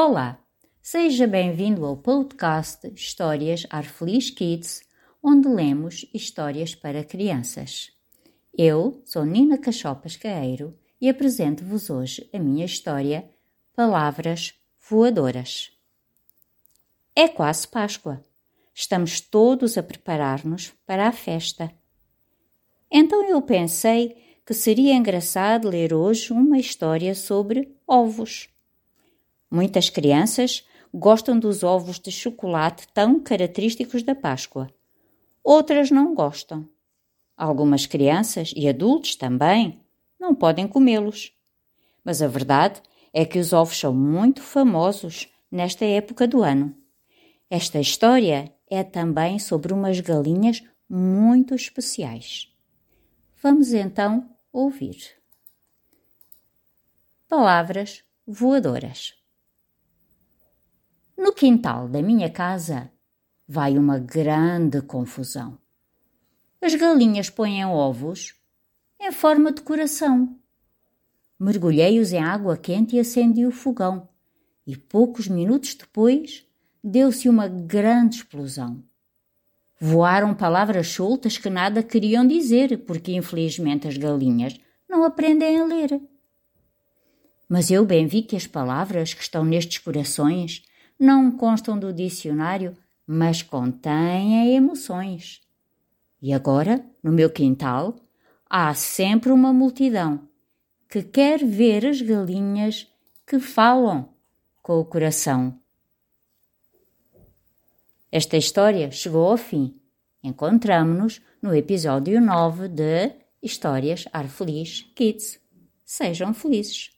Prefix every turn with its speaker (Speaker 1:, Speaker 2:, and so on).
Speaker 1: Olá, seja bem-vindo ao podcast Histórias Arfeliz Kids, onde lemos histórias para crianças. Eu sou Nina Cachopas Caeiro e apresento-vos hoje a minha história Palavras Voadoras. É quase Páscoa. Estamos todos a preparar-nos para a festa. Então eu pensei que seria engraçado ler hoje uma história sobre ovos. Muitas crianças gostam dos ovos de chocolate tão característicos da Páscoa. Outras não gostam. Algumas crianças e adultos também não podem comê-los. Mas a verdade é que os ovos são muito famosos nesta época do ano. Esta história é também sobre umas galinhas muito especiais. Vamos então ouvir. Palavras voadoras. No quintal da minha casa vai uma grande confusão. As galinhas põem ovos em forma de coração. Mergulhei-os em água quente e acendi o fogão, e poucos minutos depois deu-se uma grande explosão. Voaram palavras soltas que nada queriam dizer, porque infelizmente as galinhas não aprendem a ler. Mas eu bem vi que as palavras que estão nestes corações não constam do dicionário, mas contêm emoções. E agora, no meu quintal, há sempre uma multidão que quer ver as galinhas que falam com o coração. Esta história chegou ao fim. Encontramos-nos no episódio 9 de Histórias Ar Feliz Kids. Sejam felizes!